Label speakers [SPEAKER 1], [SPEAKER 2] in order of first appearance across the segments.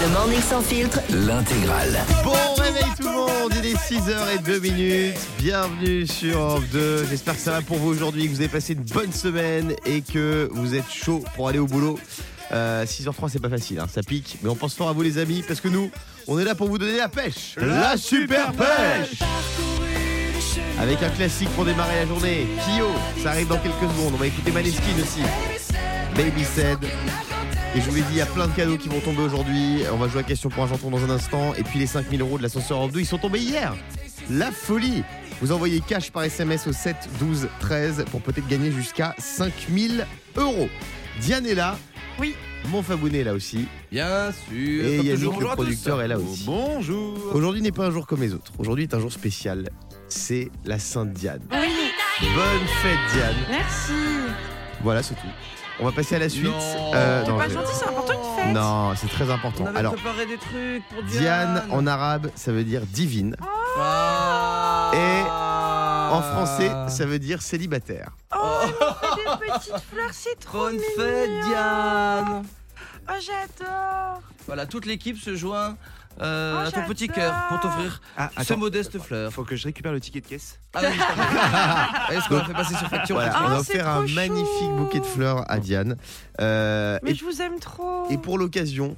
[SPEAKER 1] Le Morning Sans Filtre,
[SPEAKER 2] L'intégrale.
[SPEAKER 3] Bon réveil tout le monde, il est 6h02 minutes. Bienvenue sur Europe 2. J'espère que ça va pour vous aujourd'hui, que vous avez passé une bonne semaine et que vous êtes chaud pour aller au boulot. Euh, 6h03 c'est pas facile, hein, ça pique, mais on pense fort à vous les amis parce que nous, on est là pour vous donner la pêche. La super pêche Avec un classique pour démarrer la journée. Kyo, ça arrive dans quelques secondes. On va écouter Maneskin aussi. Baby Said. Et je vous l'ai dit, il y a plein de cadeaux qui vont tomber aujourd'hui. On va jouer à question pour un chanton dans un instant. Et puis les 5000 euros de l'ascenseur Europe 2, ils sont tombés hier. La folie Vous envoyez cash par SMS au 7 12 13 pour peut-être gagner jusqu'à 5000 euros. Diane est là.
[SPEAKER 4] Oui.
[SPEAKER 3] Mon Fabounet est là aussi.
[SPEAKER 5] Bien sûr.
[SPEAKER 3] Et Yannick, le producteur, est là aussi.
[SPEAKER 5] Bonjour.
[SPEAKER 3] Aujourd'hui n'est pas un jour comme les autres. Aujourd'hui est un jour spécial. C'est la Sainte Diane.
[SPEAKER 4] Oui,
[SPEAKER 3] Bonne fête Diane.
[SPEAKER 4] merci.
[SPEAKER 3] Voilà, c'est tout. On va passer à la suite.
[SPEAKER 5] Non.
[SPEAKER 3] Euh,
[SPEAKER 4] C'est
[SPEAKER 3] non,
[SPEAKER 4] pas
[SPEAKER 3] je-
[SPEAKER 4] gentil, c'est important une fête.
[SPEAKER 3] Non, c'est très important.
[SPEAKER 5] On avait
[SPEAKER 3] Alors,
[SPEAKER 5] préparé des trucs pour Diane.
[SPEAKER 3] Diane en arabe, ça veut dire divine.
[SPEAKER 5] Ah.
[SPEAKER 3] Et En français, ça veut dire célibataire.
[SPEAKER 4] Oh, des petites fleurs, c'est trop
[SPEAKER 5] Bonne
[SPEAKER 4] mignon.
[SPEAKER 5] fête, Diane.
[SPEAKER 4] Oh, j'adore.
[SPEAKER 5] Voilà, toute l'équipe se joint euh,
[SPEAKER 4] Oh,
[SPEAKER 5] à ton petit cœur pour t'offrir
[SPEAKER 6] Ah,
[SPEAKER 5] ce modeste fleur.
[SPEAKER 6] faut que je récupère le ticket de caisse.
[SPEAKER 5] Ah oui, je t'en prie. Est-ce qu'on a fait passer sur facture
[SPEAKER 3] Voilà,
[SPEAKER 4] Ah,
[SPEAKER 3] on a
[SPEAKER 4] c'est
[SPEAKER 3] offert
[SPEAKER 4] trop
[SPEAKER 3] un
[SPEAKER 4] chou.
[SPEAKER 3] magnifique bouquet de fleurs à Diane. Euh,
[SPEAKER 4] Mais
[SPEAKER 3] et,
[SPEAKER 4] je vous aime trop.
[SPEAKER 3] et pour l'occasion,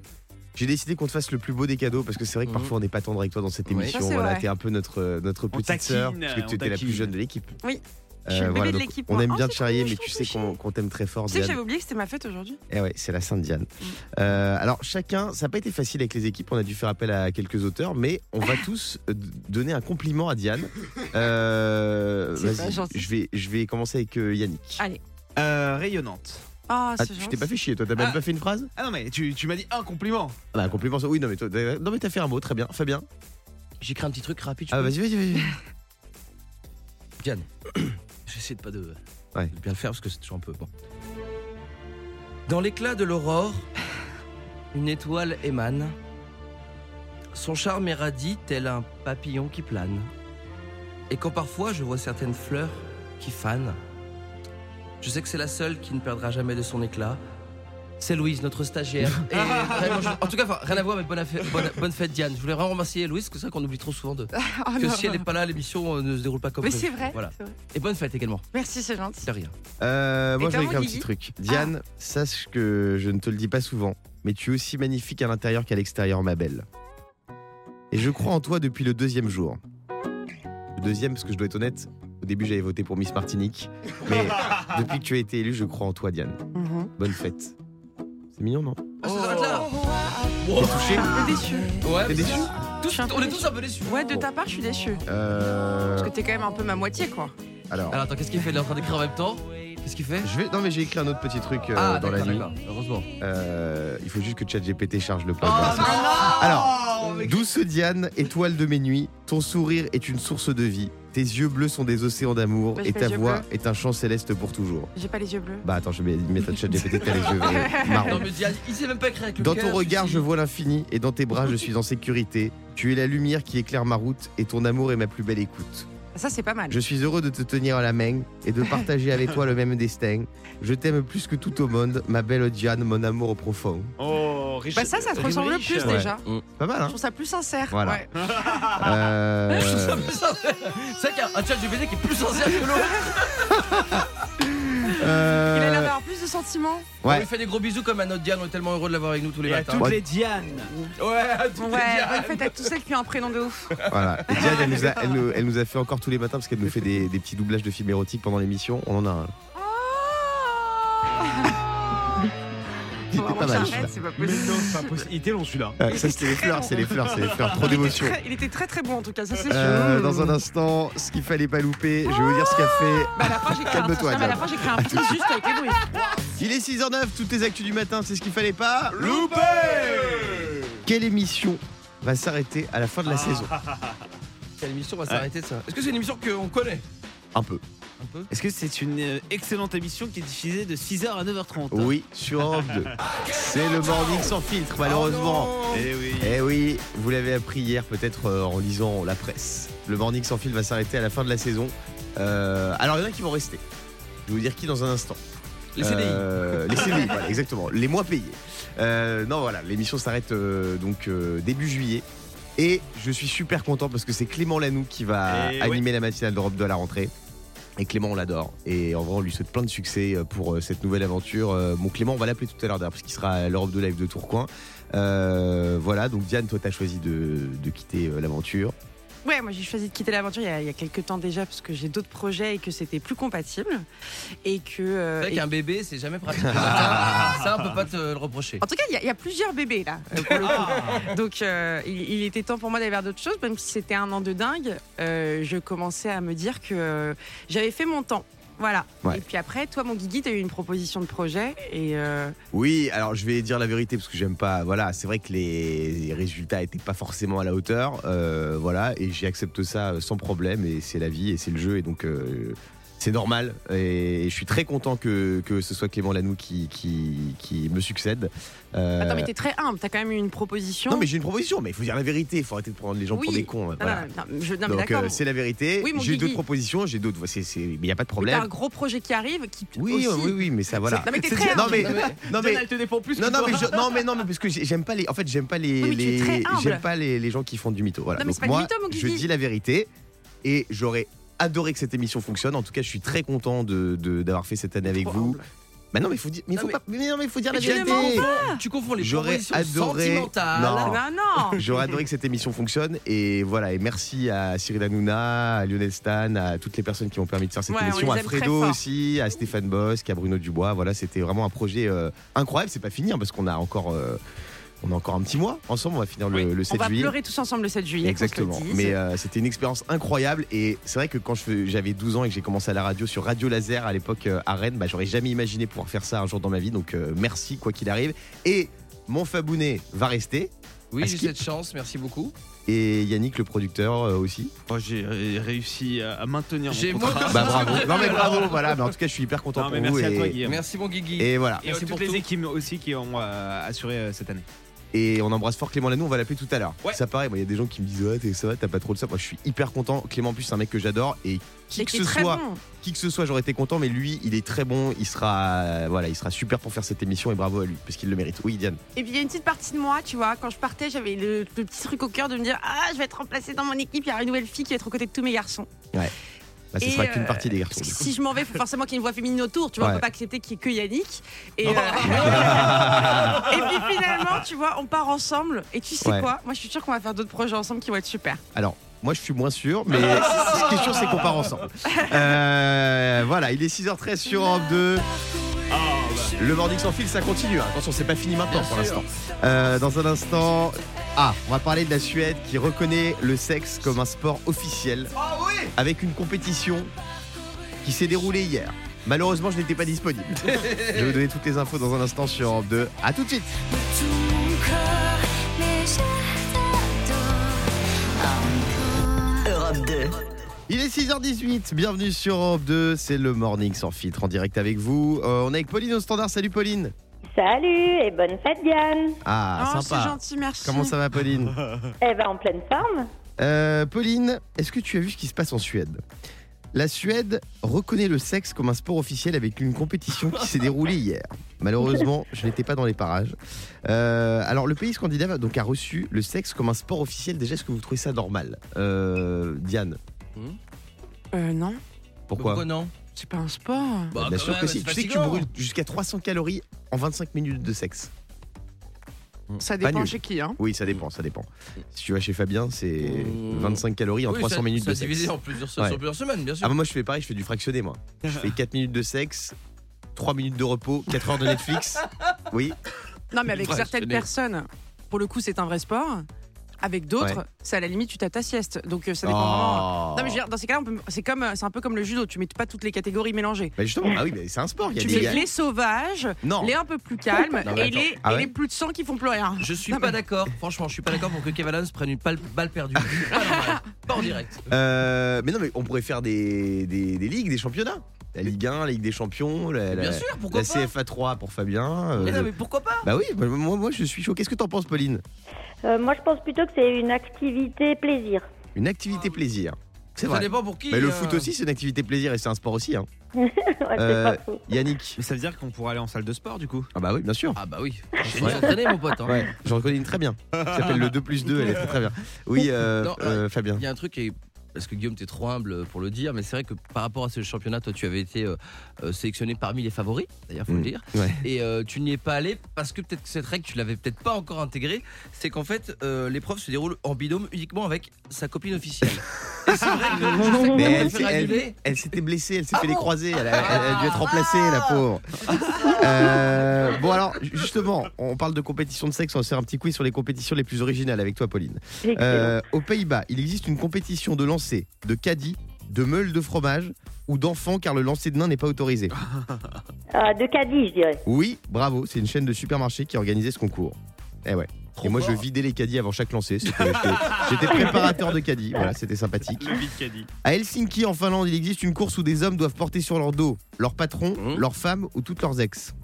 [SPEAKER 3] j'ai décidé qu'on te fasse le plus beau des cadeaux parce que c'est vrai que
[SPEAKER 5] Mhm.
[SPEAKER 3] parfois on n'est pas tendre avec toi dans cette émission. Voilà, t'es un peu notre, euh, notre petite sœur parce que étais la plus jeune de l'équipe.
[SPEAKER 4] Oui.
[SPEAKER 3] Euh,
[SPEAKER 4] Je suis le bébé
[SPEAKER 3] voilà,
[SPEAKER 4] de
[SPEAKER 3] donc
[SPEAKER 4] l'équipe,
[SPEAKER 3] on aime
[SPEAKER 4] Oh,
[SPEAKER 3] bien te
[SPEAKER 4] c'est trop
[SPEAKER 3] charrier, mais tu sais qu'on t'aime très fort,
[SPEAKER 4] Tu sais que j'avais oublié que c'était ma fête aujourd'hui.
[SPEAKER 3] Eh ouais, c'est la Sainte Diane. Euh, alors chacun, ça n'a pas été facile avec les équipes, on a dû faire appel à quelques auteurs, mais on va tous euh, donner un compliment à Diane. Euh,
[SPEAKER 4] C'est pas
[SPEAKER 3] Vas-y,
[SPEAKER 4] gentil.
[SPEAKER 3] je vais, je vais commencer avec euh, Yannick.
[SPEAKER 4] Allez.
[SPEAKER 6] Euh, rayonnante.
[SPEAKER 4] Oh,
[SPEAKER 3] Ah,
[SPEAKER 4] c'est
[SPEAKER 3] tu t'es pas fait chier, toi, t'as même
[SPEAKER 6] Ah.
[SPEAKER 3] pas fait une phrase
[SPEAKER 6] Ah non mais tu, tu m'as dit un compliment.
[SPEAKER 3] Ah bah, un compliment, oui, non mais, toi, t'as- non mais t'as fait un mot, très bien, Fabien.
[SPEAKER 5] J'écris un petit truc rapide.
[SPEAKER 3] Ah vas-y, vas-y, vas-y.
[SPEAKER 5] Diane, j'essaie de pas de,
[SPEAKER 3] Ouais.
[SPEAKER 5] de bien le faire parce que c'est toujours un peu bon. Dans l'éclat de l'aurore, une étoile émane. Son charme érradie tel un papillon qui plane. Et quand parfois je vois certaines fleurs qui fanent, je sais que c'est la seule qui ne perdra jamais de son éclat. C'est Louise, notre stagiaire. Et vraiment, je- en tout cas, enfin, rien à voir, mais bonne, affaire- bonne, bonne fête Diane. Je voulais vraiment remercier Louise, parce que c'est vrai qu'on oublie trop souvent de,
[SPEAKER 4] Oh,
[SPEAKER 5] que
[SPEAKER 4] non.
[SPEAKER 5] si elle n'est pas là, l'émission euh, ne se déroule pas comme
[SPEAKER 4] Mais
[SPEAKER 5] prévu.
[SPEAKER 4] c'est vrai.
[SPEAKER 5] Voilà.
[SPEAKER 4] c'est vrai.
[SPEAKER 5] Et bonne fête également.
[SPEAKER 4] Merci, c'est gentil.
[SPEAKER 5] De rien.
[SPEAKER 3] Euh, moi
[SPEAKER 4] Et
[SPEAKER 3] je vais
[SPEAKER 4] toi,
[SPEAKER 3] écrire un
[SPEAKER 4] Guigui
[SPEAKER 3] petit truc. Diane, sache que je ne te le dis pas souvent, mais tu es aussi magnifique à l'intérieur qu'à l'extérieur, ma belle. Et je crois en toi depuis le deuxième jour. Le deuxième, parce que je dois être honnête, au début j'avais voté pour Miss Martinique, mais depuis que tu as été élue, je crois en toi, Diane.
[SPEAKER 4] Mhm.
[SPEAKER 3] Bonne fête. C'est mignon, non
[SPEAKER 5] Ah, ça s'arrête là
[SPEAKER 3] T'es touché
[SPEAKER 4] peu déçu.
[SPEAKER 5] Ouais,
[SPEAKER 3] T'es déçu
[SPEAKER 5] tous-
[SPEAKER 4] Je suis un peu
[SPEAKER 5] On est
[SPEAKER 4] déçue.
[SPEAKER 5] tous un peu déçus.
[SPEAKER 4] Ouais, de ta part, je suis déçue.
[SPEAKER 3] Euh,
[SPEAKER 4] Parce que t'es quand même un peu ma moitié, quoi.
[SPEAKER 3] Alors,
[SPEAKER 5] Alors attends, qu'est-ce qu'il fait? Il est en train d'écrire en même temps? Qu'est-ce qu'il fait?
[SPEAKER 3] Je vais. Non, mais j'ai écrit un autre petit truc euh,
[SPEAKER 5] Ah,
[SPEAKER 3] dans la
[SPEAKER 5] d'accord,
[SPEAKER 3] nuit.
[SPEAKER 5] d'accord. Heureusement.
[SPEAKER 3] Euh, il faut juste que ChatGPT charge le
[SPEAKER 5] Oh, non
[SPEAKER 3] Alors, Douce Diane, étoile de mes nuits, ton sourire est une source de vie. Tes yeux bleus sont des océans d'amour et ta voix
[SPEAKER 4] bleus.
[SPEAKER 3] est un chant céleste pour toujours.
[SPEAKER 4] J'ai pas les yeux bleus.
[SPEAKER 3] Bah attends, je vais mettre un chat GPT t'as les yeux marrons.
[SPEAKER 5] il sait même pas écrire avec le
[SPEAKER 3] Dans ton regard,
[SPEAKER 5] celui-ci.
[SPEAKER 3] je vois l'infini et dans tes bras, je suis en sécurité. Tu es la lumière qui éclaire ma route et ton amour est ma plus belle écoute.
[SPEAKER 4] Ça, c'est pas mal.
[SPEAKER 3] Je suis heureux de te tenir à la main et de partager avec toi le même destin. Je t'aime plus que tout au monde, ma belle Diane, mon amour profond.
[SPEAKER 6] Oh, riche.
[SPEAKER 4] Bah, ça, ça te ressemble le plus
[SPEAKER 3] Ouais.
[SPEAKER 4] déjà.
[SPEAKER 3] C'est pas mal,
[SPEAKER 4] Je
[SPEAKER 3] hein
[SPEAKER 4] trouve ça plus sincère.
[SPEAKER 3] Voilà.
[SPEAKER 4] Ouais.
[SPEAKER 3] Euh,
[SPEAKER 5] C'est vrai qu'il y a un chat GPT qui est plus sincère que l'autre.
[SPEAKER 3] euh,
[SPEAKER 4] Il a
[SPEAKER 5] On lui fait des gros bisous comme à notre Diane, on est tellement heureux de l'avoir avec nous tous les
[SPEAKER 6] Et à
[SPEAKER 5] matins.
[SPEAKER 6] toutes
[SPEAKER 3] Ouais.
[SPEAKER 6] les Diane.
[SPEAKER 5] Ouais, à toutes les
[SPEAKER 4] Ouais,
[SPEAKER 5] Diane.
[SPEAKER 4] bonne fête à tous celles qui ont un prénom de ouf.
[SPEAKER 3] Voilà. Et Diane, elle nous, a, elle, nous, elle nous a fait encore tous les matins parce qu'elle nous fait des, des petits doublages de films érotiques pendant l'émission. On en a un. Il était pas mal.
[SPEAKER 4] C'est pas possible.
[SPEAKER 6] non, c'est pas possible. Il était long celui-là.
[SPEAKER 3] Euh, ça, c'était les fleurs, c'est les fleurs, c'est les fleurs. Trop
[SPEAKER 4] Il était
[SPEAKER 3] d'émotion.
[SPEAKER 4] très- Il était très très bon en tout cas, ça c'est sûr.
[SPEAKER 3] Euh, dans un instant, ce qu'il fallait pas louper, je vais vous dire ce qu'a fait.
[SPEAKER 4] Bah, créé un,
[SPEAKER 3] Calme-toi,
[SPEAKER 4] non, mais à la
[SPEAKER 3] Diane.
[SPEAKER 4] fin, j'ai créé un petit juste avec les bruits.
[SPEAKER 3] Il est 6h09, toutes les actus du matin, c'est ce qu'il fallait pas.
[SPEAKER 6] Loupé
[SPEAKER 3] Quelle émission va s'arrêter à la fin de la saison
[SPEAKER 5] Quelle émission va s'arrêter de ça? Est-ce que c'est une émission qu'on connaît?
[SPEAKER 3] Un peu.
[SPEAKER 6] Est-ce que c'est une euh, excellente émission qui est diffusée de 6h à 9h30
[SPEAKER 3] Oui, sur Europe 2. C'est le morning sans filtre, malheureusement.
[SPEAKER 5] Oh non
[SPEAKER 6] Eh oui.
[SPEAKER 3] Eh oui, vous l'avez appris hier peut-être euh, en lisant la presse. Le Morning sans fil va s'arrêter à la fin de la saison. Euh, alors il y en a qui vont rester. Je vais vous dire qui dans un instant.
[SPEAKER 5] Les CDI.
[SPEAKER 3] Euh, les CDI, voilà, exactement. Les mois payés. Euh, non, voilà, l'émission s'arrête donc début juillet. Et je suis super content parce que c'est Clément Lanoux qui va
[SPEAKER 6] Et
[SPEAKER 3] animer la matinale d'Europe de la rentrée. Et Clément, on l'adore. Et en vrai, on lui souhaite plein de succès euh, pour euh, cette nouvelle aventure. Euh, Mon Clément, on va l'appeler tout à l'heure d'ailleurs, parce qu'il sera à l'Europe de Live de Tourcoing. Euh, voilà, donc Diane, toi, tu as choisi de, quitter euh, l'aventure.
[SPEAKER 4] Ouais, moi j'ai choisi de quitter l'aventure il, y a- il y a quelques temps déjà parce que j'ai d'autres projets et que c'était plus compatible. Et que. euh,
[SPEAKER 5] C'est vrai qu'un bébé, c'est jamais pratique. ça, on peut pas te le reprocher.
[SPEAKER 4] En tout cas, il y, a- il y a plusieurs bébés là. pour le coup. Donc, euh, il, il était temps pour moi d'aller vers d'autres choses, même si c'était un an de dingue. euh, je commençais à me dire que euh, j'avais fait mon temps. Voilà.
[SPEAKER 3] Ouais.
[SPEAKER 4] Et puis après, toi, mon Guigui, tu as eu une proposition de projet. Et euh,
[SPEAKER 3] Oui, alors je vais dire la vérité parce que j'aime pas. Voilà, c'est vrai que les résultats étaient pas forcément à la hauteur. euh, voilà, et j'accepte ça sans problème. Et c'est la vie et c'est le jeu. Et donc. euh, c'est normal et je suis très content que, que ce soit Clément Lanoux qui, qui, qui me succède. Euh,
[SPEAKER 4] Attends, mais t'es très humble. T'as quand même eu une proposition.
[SPEAKER 3] non mais j'ai une proposition, mais il faut dire la vérité, il faut arrêter de prendre les gens pour des cons.
[SPEAKER 4] Non,
[SPEAKER 3] voilà.
[SPEAKER 4] non, non, je- non,
[SPEAKER 3] Donc
[SPEAKER 4] d'accord.
[SPEAKER 3] euh, c'est la vérité.
[SPEAKER 4] Oui,
[SPEAKER 3] j'ai d'autres propositions, j'ai d'autres. il n'y a pas de
[SPEAKER 4] Mais T'as
[SPEAKER 3] problème.
[SPEAKER 4] un gros projet qui arrive. Qui
[SPEAKER 3] Oui,
[SPEAKER 4] aussi-
[SPEAKER 3] oui, oui, mais ça voilà.
[SPEAKER 4] Non, mais t'es très
[SPEAKER 3] non,
[SPEAKER 4] humble.
[SPEAKER 3] mais,
[SPEAKER 5] Non, mais-
[SPEAKER 3] non, mais,
[SPEAKER 6] elle te défend plus
[SPEAKER 3] non,
[SPEAKER 6] que
[SPEAKER 3] non,
[SPEAKER 6] toi.
[SPEAKER 3] mais je- non, mais non, mais parce que j'ai- j'aime pas les. En fait, j'aime pas les.
[SPEAKER 4] Oui.
[SPEAKER 3] J'aime pas les, les gens qui font du mytho. Voilà.
[SPEAKER 4] Non, mais
[SPEAKER 3] Donc
[SPEAKER 4] c'est pas du
[SPEAKER 3] moi,
[SPEAKER 4] mytho, mon
[SPEAKER 3] je dis la vérité et j'aurais adoré que cette émission fonctionne. En tout cas, je suis très content de de- d'avoir fait cette année avec vous.
[SPEAKER 4] humble.
[SPEAKER 3] Bah non, mais faut dire, mais
[SPEAKER 5] Non,
[SPEAKER 3] faut
[SPEAKER 5] mais-
[SPEAKER 3] pas, mais non, mais faut dire la
[SPEAKER 4] Mais
[SPEAKER 3] vérité.
[SPEAKER 5] Tu confonds les
[SPEAKER 3] J'aurais adoré-
[SPEAKER 5] sentimentales.
[SPEAKER 3] Non.
[SPEAKER 4] Non, non.
[SPEAKER 3] J'aurais adoré que cette émission fonctionne et voilà et merci à Cyril Hanouna, à Lionel Stan, à toutes les personnes qui m'ont permis de faire cette
[SPEAKER 4] Ouais,
[SPEAKER 3] émission, à Fredo aussi, à Stéphane Bosque, à Bruno Dubois. Voilà, c'était vraiment un projet euh, incroyable. C'est pas fini hein, parce qu'on a encore euh, on a encore un petit mois ensemble. On va finir le,
[SPEAKER 5] Oui.
[SPEAKER 3] le
[SPEAKER 4] On
[SPEAKER 3] 7
[SPEAKER 4] va
[SPEAKER 3] juillet.
[SPEAKER 4] pleurer tous ensemble le 7 juillet.
[SPEAKER 3] Exactement. Mais euh, c'était une expérience incroyable et c'est vrai que quand j'avais 12 ans et que j'ai commencé à la radio sur Radio Laser à l'époque euh, à Rennes, bah, j'aurais jamais imaginé pouvoir faire ça un jour dans ma vie. Donc euh, merci quoi qu'il arrive. Et mon Fabounet va rester
[SPEAKER 5] Oui,
[SPEAKER 3] À
[SPEAKER 5] j'ai cette chance, merci beaucoup.
[SPEAKER 3] et Yannick le producteur euh, aussi.
[SPEAKER 6] Moi, j'ai réussi à à maintenir
[SPEAKER 5] J'ai
[SPEAKER 6] mon contrat.
[SPEAKER 3] Bah bravo. Non mais bravo. Voilà. Mais en tout cas, je suis hyper content
[SPEAKER 6] Non,
[SPEAKER 3] pour
[SPEAKER 6] mais
[SPEAKER 3] vous
[SPEAKER 6] merci à toi,
[SPEAKER 3] et,
[SPEAKER 6] Guillaume.
[SPEAKER 5] Merci mon Guigui.
[SPEAKER 3] et voilà.
[SPEAKER 6] Et
[SPEAKER 5] Merci pour
[SPEAKER 6] toutes
[SPEAKER 5] tout.
[SPEAKER 6] les équipes aussi qui ont euh, assuré euh, cette année.
[SPEAKER 3] Et on embrasse fort Clément Lanoux. On va l'appeler tout à l'heure.
[SPEAKER 6] Ouais.
[SPEAKER 3] Ça paraît. moi, Il y a des gens qui me disent ouais, t'es- ça va, t'as pas trop de ça. Moi, je suis hyper content. Clément en plus, c'est un mec que j'adore et qui que ce
[SPEAKER 4] très
[SPEAKER 3] soit.
[SPEAKER 4] bon.
[SPEAKER 3] qui que ce soit, j'aurais été content, mais lui, il est très bon, il sera, euh, voilà, il sera super pour faire cette émission et bravo à lui, parce qu'il le mérite. Oui, Diane.
[SPEAKER 4] Et puis il y a une petite partie de moi, tu vois, quand je partais, j'avais le, le petit truc au cœur de me dire Ah, je vais être remplacée dans mon équipe, il y aura une nouvelle fille qui va être aux côtés de tous mes garçons.
[SPEAKER 3] Bah, ce
[SPEAKER 4] Et,
[SPEAKER 3] sera qu'une
[SPEAKER 4] euh,
[SPEAKER 3] partie des garçons. Du coup.
[SPEAKER 4] si je m'en vais, il faut forcément qu'il y ait une voix féminine autour, tu vois,
[SPEAKER 3] Ouais.
[SPEAKER 4] on peut pas accepter qu'il y ait que Yannick. Et, euh, et puis finalement, tu vois, on part ensemble. Et tu sais
[SPEAKER 3] Ouais.
[SPEAKER 4] quoi? Moi, je suis sûre qu'on va faire d'autres projets ensemble qui vont être super.
[SPEAKER 3] Alors, moi, je suis moins sûr, mais ce qui est sûr, c'est qu'on part ensemble. Euh, voilà, il est 6h13 sur Europe 2. Le Morning sans fil, ça continue. hein. Attention, c'est pas fini maintenant
[SPEAKER 5] Bien
[SPEAKER 3] pour
[SPEAKER 5] sûr.
[SPEAKER 3] l'instant. Euh, dans un instant, ah, on va parler de la Suède qui reconnaît le sexe comme un sport officiel avec une compétition qui s'est déroulée hier. Malheureusement, je n'étais pas disponible. je vais vous donner toutes les infos dans un instant sur Europe 2. À tout de suite.
[SPEAKER 2] Europe 2.
[SPEAKER 3] Il est 6h18, bienvenue sur Europe 2, c'est le Morning sans filtre en direct avec vous. Euh, on est avec Pauline au standard, salut Pauline.
[SPEAKER 7] Salut et bonne fête Diane.
[SPEAKER 3] Ah,
[SPEAKER 4] oh, c'est
[SPEAKER 3] sympa.
[SPEAKER 4] gentil, merci.
[SPEAKER 3] Comment ça va Pauline?
[SPEAKER 7] Eh ben en pleine forme.
[SPEAKER 3] Euh, Pauline, est-ce que tu as vu ce qui se passe en Suède? La Suède reconnaît le sexe comme un sport officiel avec une compétition qui s'est déroulée hier. Malheureusement, je n'étais pas dans les parages. Euh, alors, le pays scandinave donc, a reçu le sexe comme un sport officiel. Déjà, est-ce que vous trouvez ça normal? Euh, Diane,
[SPEAKER 4] Euh, non,
[SPEAKER 3] pourquoi,
[SPEAKER 5] non?
[SPEAKER 4] C'est pas un sport.
[SPEAKER 5] Bah,
[SPEAKER 3] Bien sûr
[SPEAKER 5] même,
[SPEAKER 3] que si. Tu sais que tu brûles jusqu'à 300 calories en 25 minutes de sexe.
[SPEAKER 4] Ça
[SPEAKER 3] Pas
[SPEAKER 4] dépend chez qui, hein.
[SPEAKER 3] Oui, ça dépend, ça dépend. Si tu vas chez Fabien, c'est
[SPEAKER 5] Mmh.
[SPEAKER 3] 25 calories en
[SPEAKER 5] Oui,
[SPEAKER 3] 300
[SPEAKER 5] ça-
[SPEAKER 3] minutes
[SPEAKER 5] ça
[SPEAKER 3] de sexe.
[SPEAKER 5] divisé en plusieurs,
[SPEAKER 3] Ouais.
[SPEAKER 5] sur plusieurs semaines, bien sûr.
[SPEAKER 3] Ah bah moi je fais pareil, je fais du fractionné moi. Je fais 4 minutes de sexe, 3 minutes de repos, 4 heures de Netflix. Oui.
[SPEAKER 4] Non, mais avec certaines personnes, pour le coup, c'est un vrai sport. Avec d'autres,
[SPEAKER 3] Ouais.
[SPEAKER 4] c'est à la limite, tu tapes ta sieste. Donc euh, ça dépend vraiment.
[SPEAKER 3] Oh.
[SPEAKER 4] Non, mais je veux dire, dans ces cas-là, on peut- c'est comme, euh, c'est un peu comme le judo. Tu mets pas toutes les catégories mélangées.
[SPEAKER 3] Bah justement, ah oui, mais c'est un sport. Y a
[SPEAKER 4] Tu
[SPEAKER 3] des.
[SPEAKER 4] mets les sauvages,
[SPEAKER 3] Non.
[SPEAKER 4] les un peu plus calmes
[SPEAKER 3] Non,
[SPEAKER 4] et, les,
[SPEAKER 3] Ah
[SPEAKER 4] et les plus de sang qui font plus rien.
[SPEAKER 5] Je suis
[SPEAKER 4] Non,
[SPEAKER 5] pas
[SPEAKER 4] mais-
[SPEAKER 5] d'accord, franchement, je suis pas d'accord pour que Kev Adams prenne une balle perdue. Pas en direct.
[SPEAKER 3] Euh, mais non, mais on pourrait faire des, des, des ligues, des championnats. La Ligue 1, la Ligue des Champions, la, la-
[SPEAKER 5] Bien sûr, pourquoi
[SPEAKER 3] la
[SPEAKER 5] pas
[SPEAKER 3] CFA 3 pour Fabien. euh,
[SPEAKER 5] Mais non, mais pourquoi pas
[SPEAKER 3] Bah oui, bah, moi, moi je suis chaud. Qu'est-ce que t'en penses, Pauline
[SPEAKER 7] Euh, moi je pense plutôt que c'est une activité plaisir.
[SPEAKER 3] Une activité plaisir. C'est
[SPEAKER 5] Ça
[SPEAKER 3] vrai.
[SPEAKER 5] dépend pour qui.
[SPEAKER 3] Mais le
[SPEAKER 5] euh,
[SPEAKER 3] foot aussi, c'est une activité plaisir et c'est un sport aussi. Hein.
[SPEAKER 7] Ouais, c'est
[SPEAKER 3] Euh,
[SPEAKER 7] pas faux.
[SPEAKER 3] Yannick.
[SPEAKER 6] Mais ça veut dire qu'on pourrait aller en salle de sport du coup
[SPEAKER 3] Ah bah oui, bien sûr.
[SPEAKER 5] Ah bah oui, je vais entraîner mon pote. hein.
[SPEAKER 3] Ouais, j'en reconnais une très bien. Ça s'appelle le 2 plus 2, elle est très très bien. Oui, euh,
[SPEAKER 5] Non,
[SPEAKER 3] euh, Fabien.
[SPEAKER 5] Il y a un truc qui est- parce que Guillaume, t'es trop humble pour le dire, mais c'est vrai que par rapport à ce championnat, toi, tu avais été euh, euh, sélectionné parmi les favoris, d'ailleurs, faut
[SPEAKER 3] Mm.
[SPEAKER 5] le dire.
[SPEAKER 3] Ouais.
[SPEAKER 5] Et euh, tu n'y es pas allé parce que peut-être que cette règle, tu l'avais peut-être pas encore intégrée. C'est qu'en fait, euh, l'épreuve se déroule en binôme uniquement avec sa copine officielle. Et c'est vrai que
[SPEAKER 3] Mais elle, elle- s'était blessée, elle s'est
[SPEAKER 5] Ah
[SPEAKER 3] fait les
[SPEAKER 5] bon
[SPEAKER 3] croisés, elle a, elle a dû être remplacée, la
[SPEAKER 5] Ah.
[SPEAKER 3] pauvre. Euh, bon alors, justement, on parle de compétition de sexe, on va se faire un petit quiz sur les compétitions les plus originales avec toi, Pauline. Euh, aux Pays-Bas, il existe une compétition de lancer de caddie, de meule de fromage ou d'enfants car le lancer de nain n'est pas autorisé.
[SPEAKER 7] Ah, de caddie, je dirais.
[SPEAKER 3] Oui, bravo, c'est une chaîne de supermarchés qui a organisé ce concours. Eh ouais.
[SPEAKER 5] Trop
[SPEAKER 3] Et moi, je vidais les caddies avant chaque lancer. C'était- J'étais j'étais préparateur de caddies. Voilà, c'était sympathique.
[SPEAKER 6] Le vide caddie.
[SPEAKER 3] À Helsinki, en Finlande, il existe une course où des hommes doivent porter sur leur dos leur patron,
[SPEAKER 5] Mmh.
[SPEAKER 3] leur femme ou toutes leurs ex.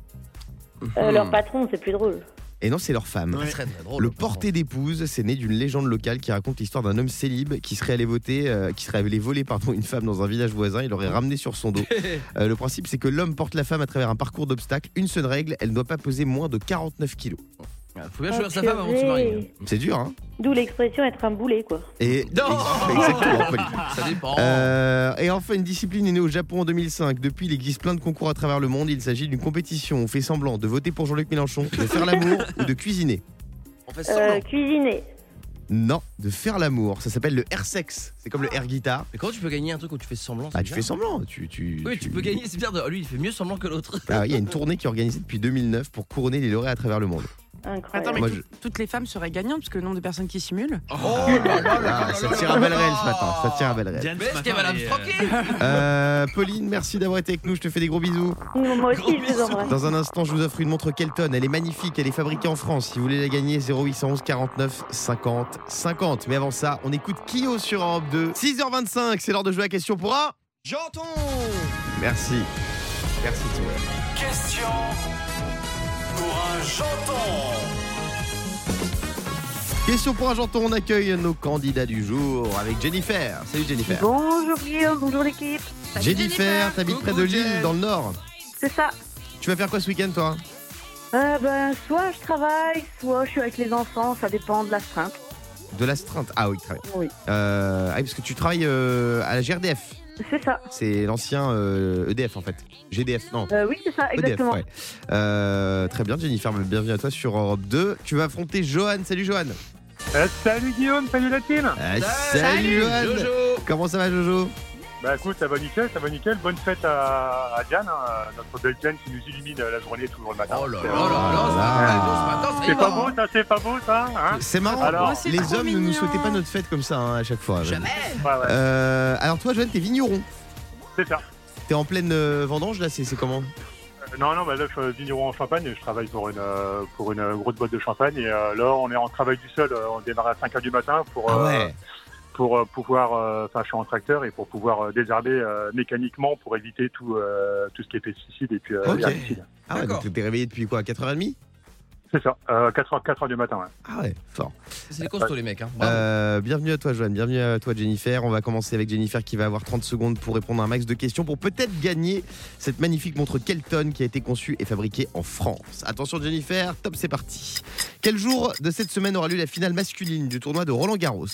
[SPEAKER 7] Euh. Leur patron, c'est plus drôle.
[SPEAKER 3] Et non, c'est leur femme.
[SPEAKER 5] Drôle.
[SPEAKER 3] Le porté d'épouse, c'est né d'une légende locale qui raconte l'histoire d'un homme célib qui serait allé voter, euh, qui serait allé voler pardon une femme dans un village voisin. Il l'aurait ramené sur son dos. Euh, le principe, c'est que l'homme porte la femme à travers un parcours d'obstacles. Une seule règle, elle ne doit pas peser moins de 49 kilos.
[SPEAKER 5] Faut bien choisir
[SPEAKER 7] Oh,
[SPEAKER 5] sa femme avant de se marier.
[SPEAKER 7] purée.
[SPEAKER 3] C'est dur, hein
[SPEAKER 7] D'où l'expression être un boulet, quoi.
[SPEAKER 3] Et
[SPEAKER 5] Non
[SPEAKER 3] exactement.
[SPEAKER 5] Ça dépend.
[SPEAKER 3] Euh, et enfin, une discipline est née au Japon en 2005. Depuis, il existe plein de concours à travers le monde. Il s'agit d'une compétition. On fait semblant de voter pour Jean-Luc Mélenchon, de faire l'amour ou de cuisiner.
[SPEAKER 5] On fait
[SPEAKER 7] Euh,
[SPEAKER 5] semblant.
[SPEAKER 7] cuisiner.
[SPEAKER 3] Non, de faire l'amour. Ça s'appelle le air sex. C'est comme le air guitar.
[SPEAKER 5] Mais comment tu peux gagner un truc où tu fais semblant
[SPEAKER 3] Ah, tu fais semblant. Tu, tu,
[SPEAKER 5] Oui, tu peux gagner, c'est bien. de- Lui, il fait mieux semblant que l'autre.
[SPEAKER 3] Ah, Il y a une tournée qui est organisée depuis 2009 pour couronner les lauréats à travers le monde.
[SPEAKER 7] Incroyable.
[SPEAKER 4] Attends, mais
[SPEAKER 3] Moi,
[SPEAKER 4] tout-
[SPEAKER 3] je-
[SPEAKER 4] toutes les femmes seraient gagnantes parce que le nombre de personnes qui simulent.
[SPEAKER 5] Oh là là là
[SPEAKER 3] Ah, ça tire à balles réelles ce matin. Ça tire à balles réelles.
[SPEAKER 6] Diane,
[SPEAKER 5] Mais
[SPEAKER 6] ce
[SPEAKER 5] qu'elle va la
[SPEAKER 6] elle est,
[SPEAKER 5] franquer
[SPEAKER 3] Euh, Pauline, merci d'avoir été avec nous. Je te fais des gros bisous.
[SPEAKER 7] Moi aussi, je vous embrasse.
[SPEAKER 3] Dans un instant, je vous offre une montre Kelton. Elle est magnifique, elle est fabriquée en France. Si vous voulez la gagner, 0811 49 50 50. Mais avant ça, on écoute Kyo sur Europe 2. 6h25, c'est l'heure de jouer à question pour un.
[SPEAKER 2] J'entends
[SPEAKER 3] Merci. Merci Thibaut.
[SPEAKER 2] Question pour un janton.
[SPEAKER 3] Question pour un janton, on accueille nos candidats du jour avec Jennifer. Salut Jennifer.
[SPEAKER 7] Bonjour Guillaume, bonjour l'équipe.
[SPEAKER 3] Jennifer, t'habites près de Lille, dans le Nord.
[SPEAKER 7] C'est ça.
[SPEAKER 3] Tu vas faire quoi ce week-end, toi?
[SPEAKER 7] Euh, ben, soit je travaille, soit je suis avec les enfants, ça dépend de l'astreinte.
[SPEAKER 3] De l'astreinte. Ah oui, très bien.
[SPEAKER 7] Oui.
[SPEAKER 3] Euh, ah oui, parce que tu travailles euh, à la GRDF.
[SPEAKER 7] C'est ça.
[SPEAKER 3] C'est l'ancien euh, EDF en fait. GDF, non.
[SPEAKER 7] Euh, oui, c'est ça,
[SPEAKER 3] EDF,
[SPEAKER 7] exactement.
[SPEAKER 3] ouais. Euh, très bien, Jennifer, bienvenue à toi sur Europe 2. Tu vas affronter Johan. Salut Johan.
[SPEAKER 8] Euh, salut Guillaume, salut la team
[SPEAKER 3] Ah, salut Johan.
[SPEAKER 5] Jojo
[SPEAKER 3] Comment ça va Jojo?
[SPEAKER 8] Bah écoute, ça va nickel, ça va nickel. Bonne fête à, à Diane, hein, notre belle Diane qui nous illumine la journée toujours le matin.
[SPEAKER 5] Oh là là
[SPEAKER 8] C'est-
[SPEAKER 5] là là,
[SPEAKER 3] Ah.
[SPEAKER 5] c'est pas beau ce matin, ça y
[SPEAKER 8] C'est
[SPEAKER 5] va,
[SPEAKER 8] pas
[SPEAKER 5] hein.
[SPEAKER 8] beau ça, c'est pas beau ça hein
[SPEAKER 3] C'est marrant.
[SPEAKER 8] Alors,
[SPEAKER 4] c'est
[SPEAKER 3] les hommes ne nous
[SPEAKER 4] mignon.
[SPEAKER 3] souhaitaient pas notre fête comme ça hein, à chaque fois.
[SPEAKER 5] Jamais
[SPEAKER 8] Ouais, ouais,
[SPEAKER 3] Euh, alors toi, Johan, t'es vigneron.
[SPEAKER 8] c'est ça.
[SPEAKER 3] T'es en pleine euh, vendange là. C'est comment?
[SPEAKER 8] Euh, Non, non, bah là je suis vigneron en Champagne, je travaille pour une, euh, pour une grosse boîte de champagne et euh, là on est en travail du sol, euh, on démarre à 5h du matin pour,
[SPEAKER 3] Ah
[SPEAKER 8] euh,
[SPEAKER 3] ouais.
[SPEAKER 8] Pour euh, pouvoir, euh, enfin je suis en tracteur et pour pouvoir euh, désherber euh, mécaniquement pour éviter tout, euh, tout ce qui est pesticides et puis euh,
[SPEAKER 3] Ok.
[SPEAKER 8] herbicides.
[SPEAKER 3] Ah ouais. Donc t'es réveillé depuis quoi 4h30
[SPEAKER 8] C'est ça, euh, 4h, 4h du matin. Ouais.
[SPEAKER 3] Ah ouais. Fort.
[SPEAKER 5] C'est les costauds les mecs. Hein.
[SPEAKER 3] Euh, bienvenue à toi, Joanne. Bienvenue à toi, Jennifer. On va commencer avec Jennifer qui va avoir 30 secondes pour répondre à un max de questions pour peut-être gagner cette magnifique montre Kelton qui a été conçue et fabriquée en France. Attention, Jennifer, top, c'est parti. Quel jour de cette semaine aura lieu la finale masculine du tournoi de Roland Garros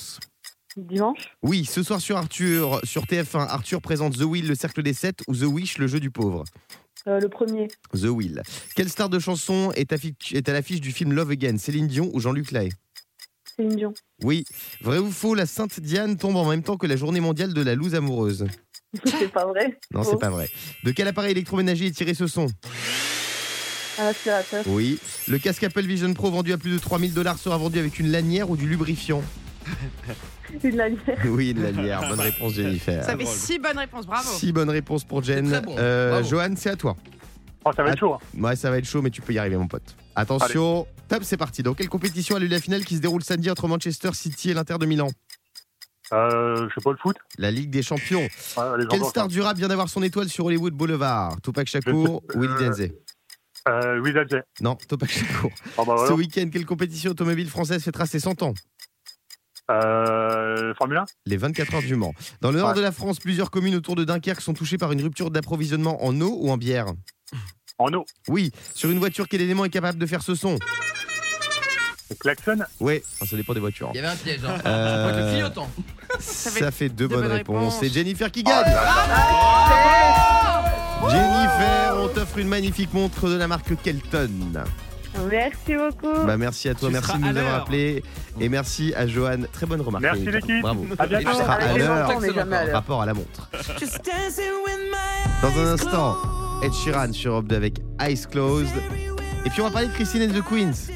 [SPEAKER 7] Dimanche
[SPEAKER 3] Oui, ce soir sur Arthur, sur TF1, Arthur présente The Wheel, le cercle des sept ou The Wish, le jeu du pauvre.
[SPEAKER 7] euh, Le premier.
[SPEAKER 3] The Wheel. Quelle star de chanson est, à l'affiche du film Love Again? Céline Dion ou Jean-Luc Lahaye?
[SPEAKER 7] Céline Dion.
[SPEAKER 3] Oui. Vrai ou faux, la Sainte Diane tombe en même temps que la journée mondiale de la loose amoureuse?
[SPEAKER 7] C'est pas vrai.
[SPEAKER 3] Non, c'est pas vrai. De quel appareil électroménager est tiré ce son?
[SPEAKER 7] Un aspirateur.
[SPEAKER 3] Oui. Le casque Apple Vision Pro vendu à plus de 3000 dollars sera vendu avec une lanière ou du lubrifiant?
[SPEAKER 7] Une lanière.
[SPEAKER 3] Oui, une lanière. Bonne réponse, Jennifer.
[SPEAKER 4] Ça fait six bonnes réponses, bravo.
[SPEAKER 3] Six bonnes réponses pour Jen.
[SPEAKER 5] C'est très bon.
[SPEAKER 3] Euh. Johan, c'est à toi.
[SPEAKER 8] Oh, ça va être chaud. hein.
[SPEAKER 3] Ouais, ça va être chaud, mais tu peux y arriver, mon pote. Attention, top, c'est parti. Dans quelle compétition a lieu la finale qui se déroule samedi entre Manchester City et l'Inter de Milan?
[SPEAKER 8] Euh, je sais pas le foot.
[SPEAKER 3] La Ligue des Champions. Quelle star du rap vient d'avoir son étoile sur Hollywood Boulevard? Tupac Shakur,
[SPEAKER 8] sais-
[SPEAKER 3] Willy Denzé
[SPEAKER 8] Euh, Louis Adjet.
[SPEAKER 3] Non, Tupac Shakur.
[SPEAKER 8] Oh, bah,
[SPEAKER 3] Ce week-end, quelle compétition automobile française fêtera ses 100 ans?
[SPEAKER 8] Euh, Formule 1
[SPEAKER 3] Les 24 heures du Mans. Dans le nord
[SPEAKER 8] Ouais.
[SPEAKER 3] de la France, plusieurs communes autour de Dunkerque sont touchées par une rupture d'approvisionnement en eau ou en bière.
[SPEAKER 8] En eau.
[SPEAKER 3] Oui, sur une voiture, quel élément est capable de faire ce son
[SPEAKER 8] Klaxon
[SPEAKER 3] Oui, enfin, ça dépend des voitures.
[SPEAKER 5] Il y avait un piège. Hein.
[SPEAKER 3] Euh,
[SPEAKER 5] le clignotant.
[SPEAKER 3] Ça
[SPEAKER 4] fait
[SPEAKER 3] fait, deux,
[SPEAKER 4] deux
[SPEAKER 3] bonnes,
[SPEAKER 4] bonnes
[SPEAKER 3] réponses.
[SPEAKER 4] réponses.
[SPEAKER 3] C'est Jennifer qui gagne. Jennifer, on t'offre une magnifique montre de la marque Kelton.
[SPEAKER 7] Merci beaucoup.
[SPEAKER 3] Bah merci à toi,
[SPEAKER 6] Tu
[SPEAKER 3] merci de nous avoir
[SPEAKER 6] l'heure.
[SPEAKER 3] appelé et merci à Johan. Très bonne remarque.
[SPEAKER 8] Merci, l'équipe.
[SPEAKER 3] Bravo.
[SPEAKER 8] À
[SPEAKER 3] Et
[SPEAKER 8] bientôt.
[SPEAKER 3] tu seras à l'heure rapport à la montre. Dans un instant, Ed Sheeran sur Europe 2 avec Eyes Closed. Et puis on va parler de Christine and the Queens.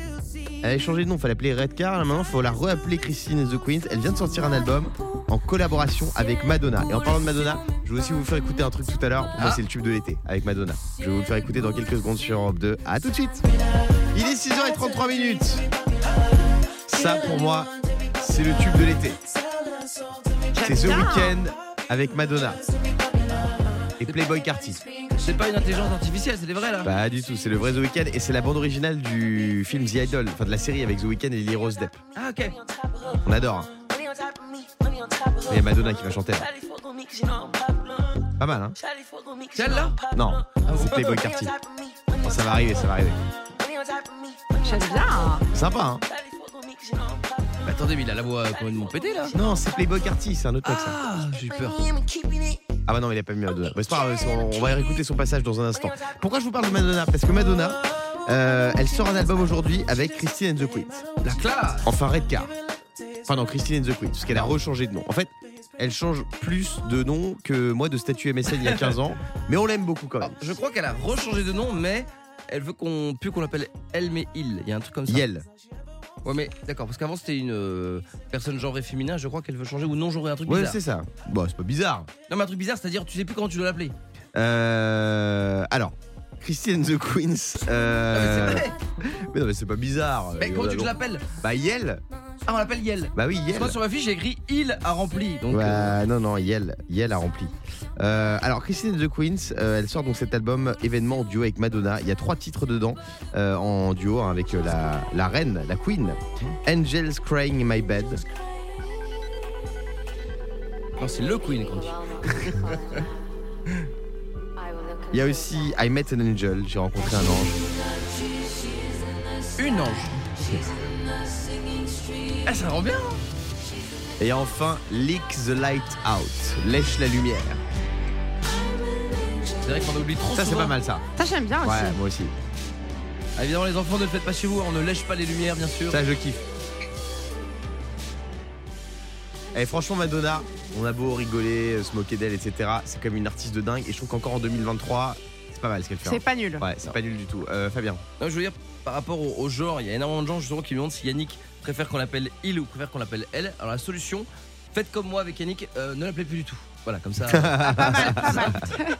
[SPEAKER 3] Elle a changé de nom, fallait l'appeler Redcar, là maintenant il faut la reappeler Christine and the Queens. Elle vient de sortir un album en collaboration avec Madonna. Et en parlant de Madonna, je vais aussi vous faire écouter un truc tout à l'heure. Pour moi
[SPEAKER 5] Ah.
[SPEAKER 3] c'est le tube de l'été avec Madonna. Je vais vous le faire écouter dans quelques secondes sur Europe 2. A tout de suite Il est 6h33 minutes. Ça pour moi, c'est le tube de l'été. C'est
[SPEAKER 4] bien.
[SPEAKER 3] Weeknd avec Madonna. Et Playboy Carty.
[SPEAKER 5] C'est pas une intelligence artificielle, c'est des vrais là.
[SPEAKER 3] Pas du tout, c'est le vrai The Weeknd et c'est la bande originale du film The Idol, enfin de la série avec The Weeknd et Lily Rose Depp.
[SPEAKER 5] Ah ok.
[SPEAKER 3] On adore. hein. Et il y a Madonna qui va chanter là. Pas mal, hein
[SPEAKER 5] Celle-là?
[SPEAKER 3] Non, c'est Playboy Carty. Bon, ça va arriver, ça va arriver.
[SPEAKER 4] J'aime bien.
[SPEAKER 3] Sympa, hein
[SPEAKER 5] Bah, Attendez, mais il a la voix complètement pétée là.
[SPEAKER 3] Non, c'est Playboy Carty, c'est un autre mec ça.
[SPEAKER 5] Ah, j'ai eu peur.
[SPEAKER 3] Ah bah non, il a pas mis Madonna. Mais c'est pas grave, on on va réécouter son passage dans un instant. Pourquoi je vous parle de Madonna Parce que Madonna, euh, elle sort un album aujourd'hui avec Christine and the Queens.
[SPEAKER 5] La classe
[SPEAKER 3] Enfin Redcar. Enfin non, Christine and the Queens, parce qu'elle a rechangé de nom. En fait, elle change plus de nom que moi de statut MSN il y a 15 ans, mais on l'aime beaucoup quand même.
[SPEAKER 5] Alors, Je crois qu'elle a rechangé de nom, mais elle veut qu'on plus qu'on l'appelle elle mais il. Il y a un truc comme ça.
[SPEAKER 3] Yel.
[SPEAKER 5] Ouais, mais d'accord, parce qu'avant c'était une euh, personne genrée féminin. Je crois qu'elle veut changer ou non genrée un truc
[SPEAKER 3] Ouais,
[SPEAKER 5] bizarre.
[SPEAKER 3] c'est ça. Bon, c'est pas bizarre.
[SPEAKER 5] Non, mais un truc bizarre, c'est-à-dire tu sais plus comment tu dois l'appeler.
[SPEAKER 3] Euh, alors, Christine and the Queens.
[SPEAKER 5] Non,
[SPEAKER 3] Euh...
[SPEAKER 5] mais c'est vrai.
[SPEAKER 3] mais non, mais c'est pas bizarre.
[SPEAKER 5] Mais
[SPEAKER 3] Euh,
[SPEAKER 5] comment tu
[SPEAKER 3] alors-
[SPEAKER 5] l'appelles
[SPEAKER 3] Bah Yel.
[SPEAKER 5] Ah, on l'appelle Yel.
[SPEAKER 3] Bah oui,
[SPEAKER 5] Parce
[SPEAKER 3] Yel.
[SPEAKER 5] que Moi sur ma fiche j'ai écrit il a rempli. Donc euh,
[SPEAKER 3] Bah, non, non, Yel, Yel a rempli. Euh, alors, Christine and the Queens, euh, elle sort donc cet album événement en duo avec Madonna. Il y a trois titres dedans euh, en duo hein, avec euh, la, la reine, la queen. Angels Crying in My Bed.
[SPEAKER 5] non, c'est le Queen qu'on dit.
[SPEAKER 3] Il y a aussi I Met an Angel, j'ai rencontré un ange.
[SPEAKER 5] Une ange. Ah, ça rend bien. hein
[SPEAKER 3] Et enfin, Lick the Light Out, lèche la lumière.
[SPEAKER 5] C'est vrai qu'on oublie trop
[SPEAKER 3] Ça, c'est pas mal ça.
[SPEAKER 4] Ça, j'aime bien aussi.
[SPEAKER 3] Ouais, moi aussi.
[SPEAKER 5] Ah, évidemment, les enfants ne le faites pas chez vous. On ne lèche pas les lumières, bien sûr.
[SPEAKER 3] Ça, je kiffe. Et franchement, Madonna, on a beau rigoler, euh, se moquer d'elle, etc. C'est comme une artiste de dingue. Et je trouve qu'encore en 2023, c'est pas mal ce qu'elle fait.
[SPEAKER 4] C'est
[SPEAKER 3] hein.
[SPEAKER 4] pas nul.
[SPEAKER 3] Ouais, c'est pas nul du tout. Euh, Fabien.
[SPEAKER 5] Non, je veux dire, par rapport au, au genre, il y a énormément de gens justement qui me demandent si Yannick préfère qu'on l'appelle il ou préfère qu'on l'appelle elle. Alors la solution, faites comme moi avec Yannick, euh, ne l'appelez plus du tout. Voilà, comme ça.
[SPEAKER 4] Pas mal, pas mal.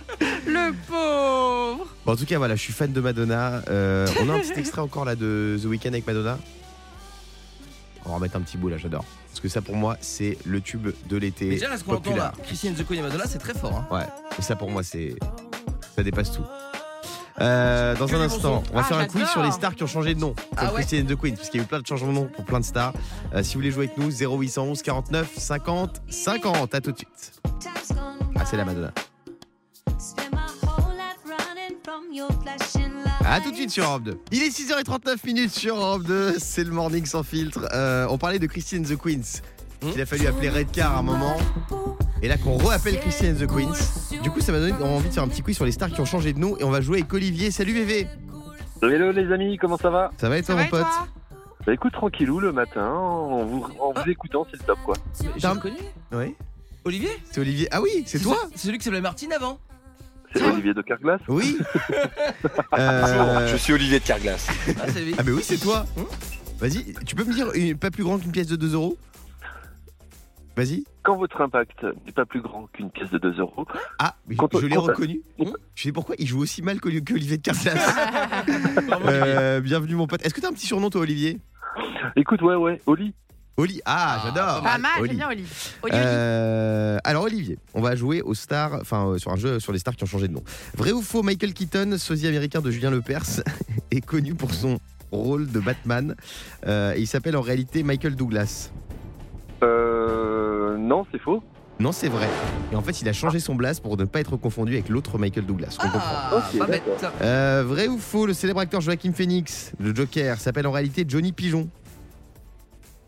[SPEAKER 4] Le pauvre.
[SPEAKER 3] Bon, en tout cas, voilà, je suis fan de Madonna. Euh, on a un petit extrait encore là de The Weeknd avec Madonna. On va remettre un petit bout là, j'adore. Parce que ça, pour moi, c'est le tube de l'été.
[SPEAKER 5] Déjà, là, ce qu'on entend là, Christine Zucco et Madonna, c'est très fort. Hein.
[SPEAKER 3] Ouais, et ça pour moi c'est. Ça dépasse tout. Euh, dans un instant, on va
[SPEAKER 4] Ah,
[SPEAKER 3] faire un quiz sur les stars qui ont changé de nom.
[SPEAKER 5] Ah ouais
[SPEAKER 3] Christine the Queen, parce qu'il y a eu plein de changements de nom pour plein de stars. Euh, si vous voulez jouer avec nous, 0811 49 50 50. À tout de suite. Ah, c'est la Madonna. À tout de suite sur Europe 2. Il est 6h39 minutes sur Europe 2. C'est le morning sans filtre. Euh, on parlait de Christine the Queens.
[SPEAKER 5] Hmm
[SPEAKER 3] qu'il a fallu appeler Redcar à un moment. Et là qu'on re-appelle Christine the Queens. Du coup, ça m'a donné envie de faire un petit quiz sur les stars qui ont changé de nom. Et on va jouer avec Olivier. Salut VV.
[SPEAKER 9] Hello les amis, comment ça va?
[SPEAKER 3] Ça va et
[SPEAKER 4] Ça
[SPEAKER 3] toi,
[SPEAKER 4] va
[SPEAKER 3] mon
[SPEAKER 4] et
[SPEAKER 3] pote?
[SPEAKER 4] toi?
[SPEAKER 9] Bah écoute tranquillou le matin, en vous, en vous écoutant c'est le top quoi.
[SPEAKER 5] J'ai
[SPEAKER 3] T'as-
[SPEAKER 5] reconnu?
[SPEAKER 3] Oui.
[SPEAKER 5] Olivier?
[SPEAKER 3] C'est Olivier. Ah oui, c'est toi?
[SPEAKER 5] ça- C'est celui qui s'appelait Martine avant.
[SPEAKER 9] C'est Olivier de Carglass
[SPEAKER 3] Oui. Euh,
[SPEAKER 10] Je suis Olivier de Carglass.
[SPEAKER 5] Ah.
[SPEAKER 3] Ah, mais oui, c'est toi. Vas-y, tu peux me dire une- pas plus grand qu'une pièce de 2 euros Vas-y.
[SPEAKER 9] Quand votre impact n'est pas plus grand qu'une pièce de 2 euros,
[SPEAKER 3] Ah, mais
[SPEAKER 9] Quand
[SPEAKER 3] je l'ai reconnu.
[SPEAKER 5] Hum
[SPEAKER 3] Je sais pourquoi il joue aussi mal qu'Oli- qu'Olivier de Carglass. Euh, bienvenue mon pote. Est-ce que t'as un petit surnom toi Olivier?
[SPEAKER 9] Écoute ouais ouais, Oli,
[SPEAKER 3] Oli. Ah,
[SPEAKER 5] Ah,
[SPEAKER 3] j'adore.
[SPEAKER 4] Pas mal,
[SPEAKER 3] Oli.
[SPEAKER 4] j'aime bien Olivier. Olivier.
[SPEAKER 3] Euh, alors Olivier, on va jouer aux stars, enfin euh, sur un jeu sur les stars qui ont changé de nom. Vrai ou faux, Michael Keaton, sosie américain de Julien Lepers, est connu pour son rôle de Batman. Euh, et il s'appelle en réalité Michael Douglas.
[SPEAKER 9] non, c'est faux.
[SPEAKER 3] Non, c'est vrai. Et en fait, il a changé son blaze pour ne pas être confondu avec l'autre Michael Douglas. On comprend.
[SPEAKER 5] Ah,
[SPEAKER 9] Ok,
[SPEAKER 5] pas bête.
[SPEAKER 9] d'accord.
[SPEAKER 3] Euh, vrai ou faux, le célèbre acteur Joaquin Phoenix, le Joker, s'appelle en réalité Johnny Pigeon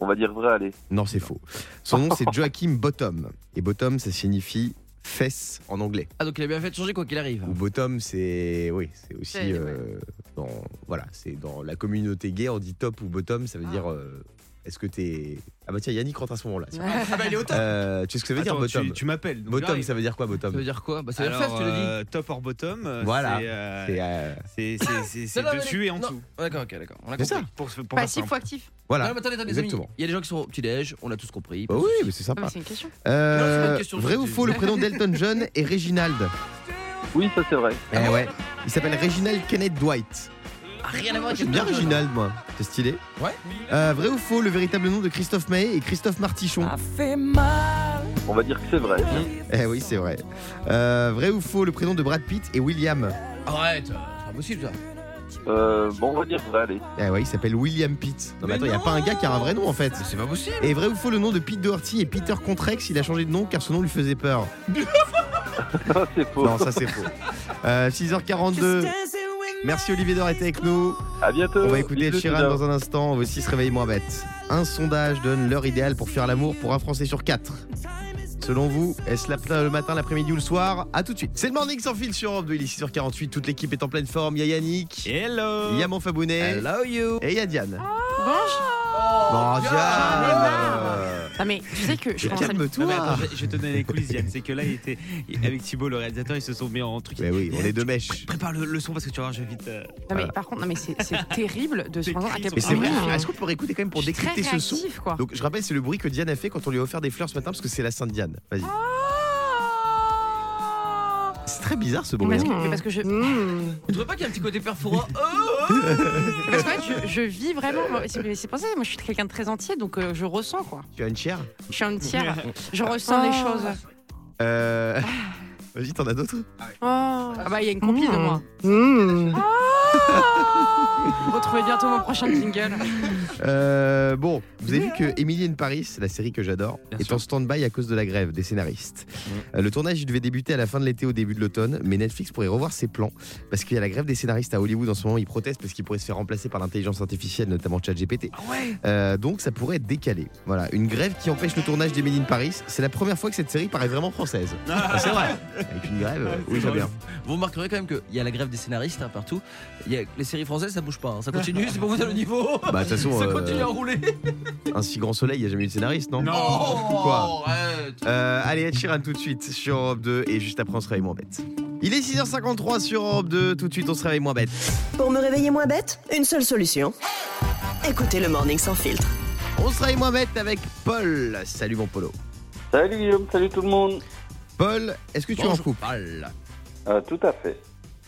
[SPEAKER 9] On va dire vrai, allez.
[SPEAKER 3] Non, c'est faux. Son nom, c'est Joachim Bottom. Et Bottom, ça signifie fesse en anglais.
[SPEAKER 5] Ah, donc il a bien fait de changer quoi qu'il arrive.
[SPEAKER 3] Ou Bottom, c'est oui, c'est aussi
[SPEAKER 4] Ouais, ouais.
[SPEAKER 3] euh, dans voilà, c'est dans la communauté gay, on dit top ou bottom, ça veut
[SPEAKER 4] Ah.
[SPEAKER 3] dire euh, est-ce que t'es ah bah tiens Yannick rentre à ce moment-là. tiens.
[SPEAKER 5] Ah bah il est au top.
[SPEAKER 3] Euh, tu sais ce que ça veut dire
[SPEAKER 6] Attends,
[SPEAKER 3] bottom
[SPEAKER 6] tu, tu m'appelles. donc
[SPEAKER 3] Bottom,
[SPEAKER 6] j'arrive.
[SPEAKER 3] ça veut dire quoi bottom
[SPEAKER 5] Ça veut dire quoi Bah ça veut dire
[SPEAKER 6] Alors,
[SPEAKER 5] fesse, tu l'as dit.
[SPEAKER 6] euh, top or bottom. euh,
[SPEAKER 3] Voilà.
[SPEAKER 6] C'est euh,
[SPEAKER 3] C'est euh,
[SPEAKER 6] c'est- c'est- c'est- c'est
[SPEAKER 5] Non, non, mais
[SPEAKER 6] dessus et en
[SPEAKER 5] non.
[SPEAKER 6] dessous.
[SPEAKER 5] D'accord, ok, d'accord. On a
[SPEAKER 3] C'est ça.
[SPEAKER 6] Pour, pour faire
[SPEAKER 4] Passif ou
[SPEAKER 6] simple.
[SPEAKER 4] actif
[SPEAKER 3] voilà.
[SPEAKER 5] Non, mais attendez, attendez, les amis.
[SPEAKER 3] Exactement.
[SPEAKER 5] Il y a des gens qui sont au petit-déj, on a tous compris.
[SPEAKER 3] Bah oui, mais c'est
[SPEAKER 4] Ah,
[SPEAKER 3] sympa.
[SPEAKER 4] mais C'est une question.
[SPEAKER 3] Euh,
[SPEAKER 5] Non, c'est pas une question,
[SPEAKER 3] vrai
[SPEAKER 5] je-
[SPEAKER 3] ou faux, le prénom d'Elton John est Reginald
[SPEAKER 9] Oui, ça c'est vrai.
[SPEAKER 3] Eh ouais. Il s'appelle Reginald Kenneth Dwight.
[SPEAKER 5] Rien à voir avec
[SPEAKER 3] bien. Reginald, moi. C'est stylé.
[SPEAKER 5] Ouais.
[SPEAKER 3] Euh, vrai ou faux, le véritable nom de Christophe Maé est Christophe Martichon
[SPEAKER 9] On va dire que c'est vrai.
[SPEAKER 3] Eh oui, c'est vrai. Euh, vrai ou faux, le prénom de Brad Pitt est William
[SPEAKER 5] Arrête, c'est pas possible ça.
[SPEAKER 9] Euh, bon, on va dire vrai, allez.
[SPEAKER 3] Eh ouais, il s'appelle William Pitt. Non mais, attends, il y a pas un gars qui a un vrai nom en fait.
[SPEAKER 5] C'est pas possible.
[SPEAKER 3] Et vrai ou faux, le nom de Pete Doherty est Peter Contrex, il a changé de nom car son nom lui faisait peur.
[SPEAKER 9] Non, c'est faux.
[SPEAKER 3] Non, ça c'est faux. Euh, 6h42. Merci Olivier d'avoir été avec nous.
[SPEAKER 9] À bientôt.
[SPEAKER 3] On va écouter Chiran dans un instant. On va aussi se réveiller moins bête. Un sondage donne l'heure idéale pour faire l'amour pour un Français sur quatre. Selon vous, est-ce la- le matin, l'après-midi ou le soir? À tout de suite. C'est le morning sans fil sur Europe 2, il est 6h48. Toute l'équipe est en pleine forme. Il y a Yannick,
[SPEAKER 6] Hello
[SPEAKER 3] il y a mon Fabounet
[SPEAKER 5] Hello you.
[SPEAKER 3] et il y a Diane.
[SPEAKER 4] Bonjour.
[SPEAKER 3] Bon,
[SPEAKER 5] Diane.
[SPEAKER 4] Ah mais tu sais que je à-
[SPEAKER 6] je- vais te donner les coulisses, Yann. C'est que là, il était avec Thibaut, le réalisateur, ils se sont mis en truc.
[SPEAKER 3] Mais oui, on est deux mèches.
[SPEAKER 6] Prépare le, le son parce que tu vas voir, je vais vite. euh,
[SPEAKER 4] Non mais par contre, non mais c'est terrible de se rendre à quel
[SPEAKER 3] Mais c'est
[SPEAKER 4] point-
[SPEAKER 3] vrai, est-ce qu'on pourrait écouter quand même pour décrypter ce son. Donc je rappelle, c'est le bruit que Diane a fait quand on lui a offert des fleurs ce matin parce que c'est la Sainte Diane. Vas-y. C'est très bizarre ce bruit.
[SPEAKER 4] Parce que, mais parce que je,
[SPEAKER 5] Tu trouves pas qu'il y a un petit côté perfora
[SPEAKER 4] parce qu'en fait, je, je vis vraiment. C'est c'est pour ça, moi, je suis quelqu'un de très entier, donc euh, je ressens quoi.
[SPEAKER 3] Tu as une chair?
[SPEAKER 4] Je suis entière. Je ressens des choses.
[SPEAKER 3] Euh... Vas-y, t'en as d'autres
[SPEAKER 4] Ah bah, il y a une copie de moi.
[SPEAKER 3] Mmh.
[SPEAKER 4] Retrouvez bientôt mon prochain jingle.
[SPEAKER 3] Euh, Bon, vous avez vu que Emily in Paris, la série que j'adore,
[SPEAKER 6] Bien
[SPEAKER 3] est
[SPEAKER 6] sûr.
[SPEAKER 3] en stand-by à cause de la grève des scénaristes.
[SPEAKER 6] Mmh.
[SPEAKER 3] Euh, le tournage il devait débuter à la fin de l'été, au début de l'automne, mais Netflix pourrait revoir ses plans parce qu'il y a la grève des scénaristes à Hollywood en ce moment. Ils protestent parce qu'ils pourraient se faire remplacer par l'intelligence artificielle, notamment ChatGPT.
[SPEAKER 6] Ah ouais
[SPEAKER 3] Euh, donc ça pourrait être décalé. Voilà, une grève qui empêche le tournage d'Emily in Paris. C'est la première fois que cette série paraît vraiment française. Ah, c'est vrai. Avec une grève, euh, oui, très bien.
[SPEAKER 5] Vous remarquerez quand même qu'il y a la grève des scénaristes hein, partout. Il y a, les séries françaises, ça bouge pas. hein. Ça continue, c'est pour vous dire le niveau.
[SPEAKER 3] Bah, de toute façon,
[SPEAKER 5] ça
[SPEAKER 3] euh,
[SPEAKER 5] continue à rouler.
[SPEAKER 3] un si grand soleil, il n'y a jamais eu de scénariste, non
[SPEAKER 6] Non.
[SPEAKER 3] Quoi
[SPEAKER 5] arrête.
[SPEAKER 3] Euh, allez, Ed tout de suite sur Europe 2 et juste après on se réveille moins bête. Il est 6h53 sur Europe 2, tout de suite on se réveille moins bête.
[SPEAKER 11] Pour me réveiller moins bête, une seule solution. Écoutez le Morning sans filtre.
[SPEAKER 3] On se réveille moins bête avec Paul. Salut mon Polo.
[SPEAKER 9] Salut Guillaume, salut tout le monde.
[SPEAKER 3] Paul, est-ce que tu es en couple?
[SPEAKER 5] Paul.
[SPEAKER 9] Euh, tout à fait.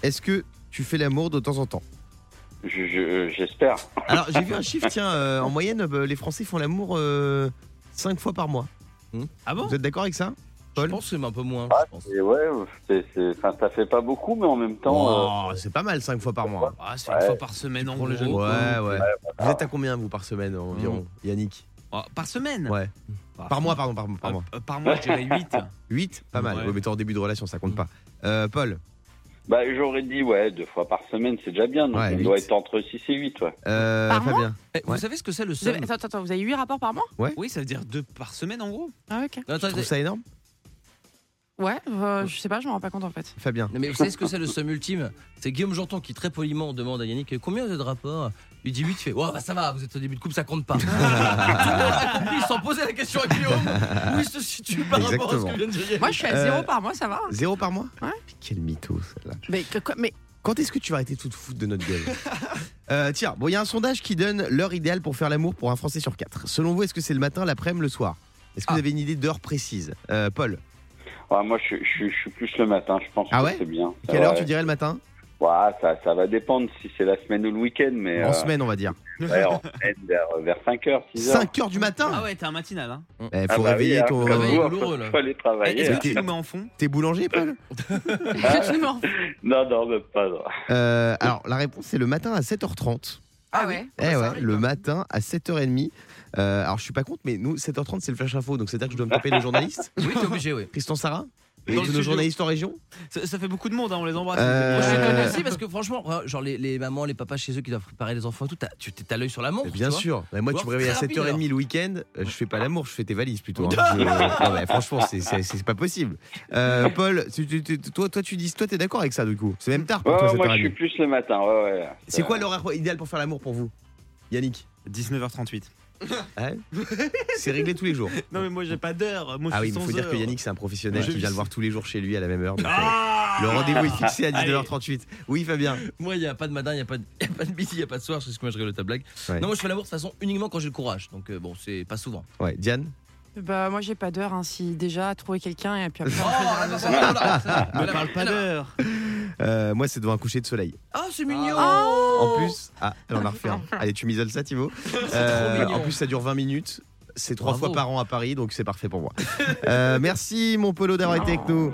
[SPEAKER 3] Est-ce que tu fais l'amour de temps en temps?
[SPEAKER 9] Je- je- J'espère.
[SPEAKER 3] Alors j'ai vu un chiffre, tiens, euh, en moyenne euh, les Français font l'amour 5 fois par mois.
[SPEAKER 6] Ah bon?
[SPEAKER 3] Vous êtes d'accord avec ça?
[SPEAKER 5] Je
[SPEAKER 3] Paul?
[SPEAKER 5] pense que c'est un peu moins.
[SPEAKER 9] Ah,
[SPEAKER 5] je pense.
[SPEAKER 9] Ouais, enfin, ça fait pas beaucoup, mais en même temps, euh,
[SPEAKER 3] Oh, C'est pas mal 5 fois par mois.
[SPEAKER 6] Ah, c'est
[SPEAKER 9] Ouais.
[SPEAKER 6] une fois par semaine en gros.
[SPEAKER 3] Ouais, ouais. Vous êtes à combien vous par semaine environ? Yannick?
[SPEAKER 6] Oh, par semaine
[SPEAKER 3] Ouais.
[SPEAKER 6] Ah,
[SPEAKER 3] Par mois, pardon, par, par
[SPEAKER 6] euh,
[SPEAKER 3] mois.
[SPEAKER 6] euh, Par mois, je dirais 8.
[SPEAKER 3] 8 Pas mal.
[SPEAKER 6] Ouais.
[SPEAKER 3] Ouais, mais t'es en début de relation, ça compte pas. Euh, Paul,
[SPEAKER 9] bah, j'aurais dit ouais, deux fois par semaine, c'est déjà bien. Donc
[SPEAKER 3] Ouais,
[SPEAKER 9] on doit être entre 6 et 8, ouais.
[SPEAKER 3] euh,
[SPEAKER 4] Par mois
[SPEAKER 3] Fabien.
[SPEAKER 5] Eh, Vous
[SPEAKER 3] Ouais.
[SPEAKER 5] savez ce que c'est le seum
[SPEAKER 4] avez, attends, attends, vous avez 8 rapports par mois?
[SPEAKER 6] Oui, ça veut dire 2 par semaine en gros.
[SPEAKER 4] Ah, ok.
[SPEAKER 5] Non,
[SPEAKER 3] Tu trouves ça énorme?
[SPEAKER 4] Ouais, euh, je sais pas, je m'en rends pas compte en fait.
[SPEAKER 3] Fabien.
[SPEAKER 5] Non, mais vous savez ce que c'est le somme ultime? C'est Guillaume Janton qui très poliment demande à Yannick combien vous avez de rapports Il dit 8, il fait Ouais, bah ça va, vous êtes au début de couple, ça compte pas. Tout le monde sans poser la question à Guillaume où il se situe par rapport à ce que vient de dire.
[SPEAKER 4] Moi, je suis à
[SPEAKER 3] Euh,
[SPEAKER 4] 0 par mois, ça va.
[SPEAKER 3] Zéro par mois
[SPEAKER 4] Ouais.
[SPEAKER 3] Mais Quel mytho celle-là.
[SPEAKER 4] Mais, que- quoi- mais
[SPEAKER 3] Quand est-ce que tu vas arrêter tout foutre de notre gueule? Euh, Tiens, bon, il y a un sondage qui donne l'heure idéale pour faire l'amour pour un Français sur quatre. Selon vous, est-ce que c'est le matin, l'après-midi, le soir? Est-ce que
[SPEAKER 5] Ah.
[SPEAKER 3] vous avez une idée d'heure précise? Euh, Paul,
[SPEAKER 9] Ouais, moi, je, je, je suis plus le matin, je pense
[SPEAKER 3] Ah
[SPEAKER 9] que
[SPEAKER 3] ouais?
[SPEAKER 9] c'est bien.
[SPEAKER 3] quelle
[SPEAKER 9] Ouais.
[SPEAKER 3] heure tu dirais le matin?
[SPEAKER 9] Ouais, ça, ça va dépendre si c'est la semaine ou le week-end, mais
[SPEAKER 3] En
[SPEAKER 9] euh,
[SPEAKER 3] semaine, on va dire.
[SPEAKER 9] ouais, en semaine vers, vers 5 heures, 6 heures.
[SPEAKER 3] 5 heures du matin
[SPEAKER 6] Ah ouais, t'es un matinal. Hein.
[SPEAKER 3] Il
[SPEAKER 9] Ah
[SPEAKER 3] faut
[SPEAKER 9] bah
[SPEAKER 3] réveiller
[SPEAKER 9] oui, hein,
[SPEAKER 3] ton.
[SPEAKER 5] là.
[SPEAKER 9] faut aller travailler.
[SPEAKER 6] Est-ce
[SPEAKER 9] hein.
[SPEAKER 6] que tu nous mets en fond
[SPEAKER 3] T'es boulanger, Paul
[SPEAKER 9] Non, non, même pas. non.
[SPEAKER 3] Euh, Alors, la réponse, c'est le matin à 7h30.
[SPEAKER 4] Ah ouais
[SPEAKER 3] Eh ouais, le matin à 7h30. Euh, alors je suis pas contre, mais nous 7h30 c'est le flash info, donc c'est-à-dire que je dois me taper le journaliste.
[SPEAKER 5] Oui, t'es obligé, oui.
[SPEAKER 3] Tristan Sarah
[SPEAKER 6] Dans
[SPEAKER 3] nos journalistes en région
[SPEAKER 6] Ça, ça fait beaucoup de monde, hein, on les embrasse.
[SPEAKER 3] Euh,
[SPEAKER 5] Moi, je connais
[SPEAKER 3] Euh,
[SPEAKER 5] aussi parce que franchement, genre les, les mamans, les papas chez eux qui doivent préparer les enfants et tout, tu t'as l'œil sur la montre.
[SPEAKER 3] Bien sûr. Mais moi, tu me
[SPEAKER 5] alors,
[SPEAKER 3] réveilles à
[SPEAKER 5] très rapide,
[SPEAKER 3] 7h30 le week-end, euh, je fais pas l'amour, je fais tes valises plutôt. hein. Je- non, mais franchement, c'est- pas possible. Euh, Paul, tu- tu- tu- toi, toi, tu dis, toi, t'es d'accord avec ça du coup? C'est même tard pour
[SPEAKER 9] Ouais,
[SPEAKER 3] toi,
[SPEAKER 9] moi, je
[SPEAKER 3] 7h30.
[SPEAKER 9] suis plus le matin. Ouais, ouais.
[SPEAKER 3] C'est quoi l'horaire idéal pour faire l'amour pour vous Yannick?
[SPEAKER 6] 19h38.
[SPEAKER 3] Ouais C'est réglé tous les jours.
[SPEAKER 6] Non, mais moi j'ai pas d'heure. Moi, je
[SPEAKER 3] Ah oui, il faut dire que. Yannick, c'est un professionnel
[SPEAKER 6] Ouais.
[SPEAKER 3] qui vient le voir tous les jours chez lui à la même heure. donc, euh,
[SPEAKER 6] Ah
[SPEAKER 3] le rendez-vous est fixé à
[SPEAKER 6] Allez.
[SPEAKER 3] 19h38. Oui, Fabien.
[SPEAKER 5] Moi, il n'y a pas de matin, il n'y a, pas de- y a pas de midi, il n'y a pas de soir, c'est ce que moi je rigole ta blague.
[SPEAKER 3] Ouais.
[SPEAKER 5] Non, moi je fais l'amour de toute façon uniquement quand j'ai le courage. Donc euh, bon, c'est pas souvent.
[SPEAKER 3] Ouais, Diane
[SPEAKER 4] Bah, moi, j'ai pas d'heure. Hein, si déjà trouver quelqu'un et puis après.
[SPEAKER 5] Oh, non.
[SPEAKER 6] parle pas d'heure.
[SPEAKER 3] Euh, Moi, c'est devant un coucher de soleil.
[SPEAKER 5] Ah, c'est mignon
[SPEAKER 3] En plus, ah, elle en a refait un. Allez, tu m'isoles ça, Thibaut. Euh, en plus, ça dure 20 minutes. C'est trois
[SPEAKER 5] Bravo.
[SPEAKER 3] fois par an à Paris, donc c'est parfait pour moi. Euh, merci, mon Polo, d'avoir été avec nous.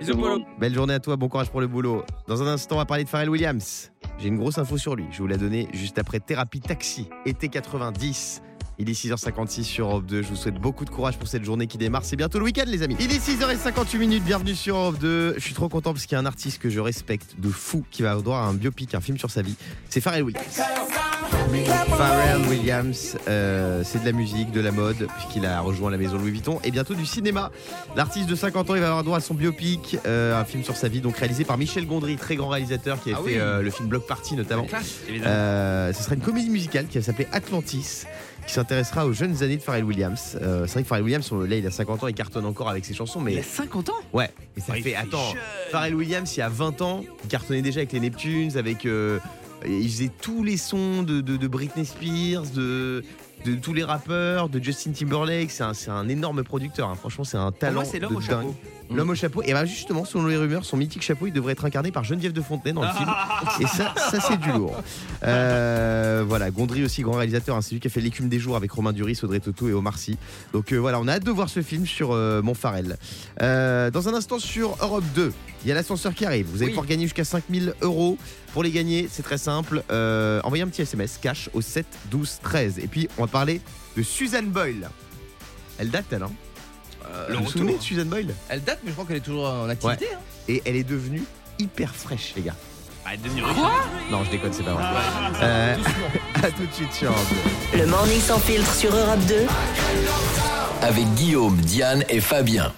[SPEAKER 9] Bisous monde.
[SPEAKER 3] Belle journée à toi, bon courage pour le boulot. Dans un instant, on va parler de Pharrell Williams. J'ai une grosse info sur lui. Je vous la donner juste après Thérapie Taxi, été 90. Il est 6h56 sur Europe 2. Je vous souhaite beaucoup de courage pour cette journée qui démarre. C'est bientôt le week-end, les amis. Il est 6h58 minutes. Bienvenue sur Europe 2. Je suis trop content parce qu'il y a un artiste que je respecte de fou qui va avoir droit à un biopic, un film sur sa vie. C'est Pharrell Williams. Pharrell Williams, euh, c'est de la musique, de la mode, puisqu'il a rejoint la maison Louis Vuitton, et bientôt du cinéma. L'artiste de 50 ans, il va avoir droit à son biopic, euh, un film sur sa vie, donc réalisé par Michel Gondry, très grand réalisateur qui a
[SPEAKER 5] Ah
[SPEAKER 3] fait
[SPEAKER 5] oui.
[SPEAKER 3] euh, le film Block Party notamment. Ce sera une comédie musicale qui va s'appeler Atlantis, qui s'intéressera aux jeunes années de Pharrell Williams. Euh, c'est vrai que Pharrell Williams, on- là, il a 50 ans, il cartonne encore avec ses chansons, mais
[SPEAKER 5] 50 ans?
[SPEAKER 3] Ouais, et ça
[SPEAKER 6] il
[SPEAKER 3] fait. Attends. Pharrell Williams, il y a 20 ans, il cartonnait déjà avec les Neptunes, avec. euh, il faisait tous les sons de, de- de Britney Spears, de, de tous les rappeurs, de Justin Timberlake. C'est un, énorme producteur. hein. Franchement, c'est un talent.
[SPEAKER 6] c'est l'homme au chapeau.
[SPEAKER 3] L'homme au chapeau. Et bien justement, selon les rumeurs, son mythique chapeau, il devrait être incarné par Geneviève de Fontenay dans le film. Et ça, ça c'est du lourd. Euh, voilà, Gondry aussi, grand réalisateur. hein. c'est lui qui a fait L'écume des jours avec Romain Duris, Audrey Tautou et Omar Sy. Donc euh, voilà, on a hâte de voir ce film sur euh, Montfarel. Dans un instant sur Europe 2, il y a l'ascenseur qui arrive. Vous allez
[SPEAKER 5] Oui.
[SPEAKER 3] pouvoir gagner jusqu'à 5000 euros. Pour les gagner, c'est très simple. Euh, envoyez un petit SMS cash au 7 12 13. Et puis, on va parler de Suzanne Boyle. Elle date, elle, hein
[SPEAKER 5] Euh,
[SPEAKER 3] Vous vous
[SPEAKER 6] retour.
[SPEAKER 3] souvenez de Suzanne Boyle?
[SPEAKER 5] Elle date, mais je crois qu'elle est toujours en activité. hein.
[SPEAKER 3] Et elle est devenue hyper fraîche, les gars.
[SPEAKER 6] Ah, elle est devenue riche.
[SPEAKER 3] Non, je déconne, c'est pas vrai. Euh, à tout de suite sur Europe 2.
[SPEAKER 11] Le morning sans filtre sur Europe 2.
[SPEAKER 12] Avec Guillaume, Diane et Fabien.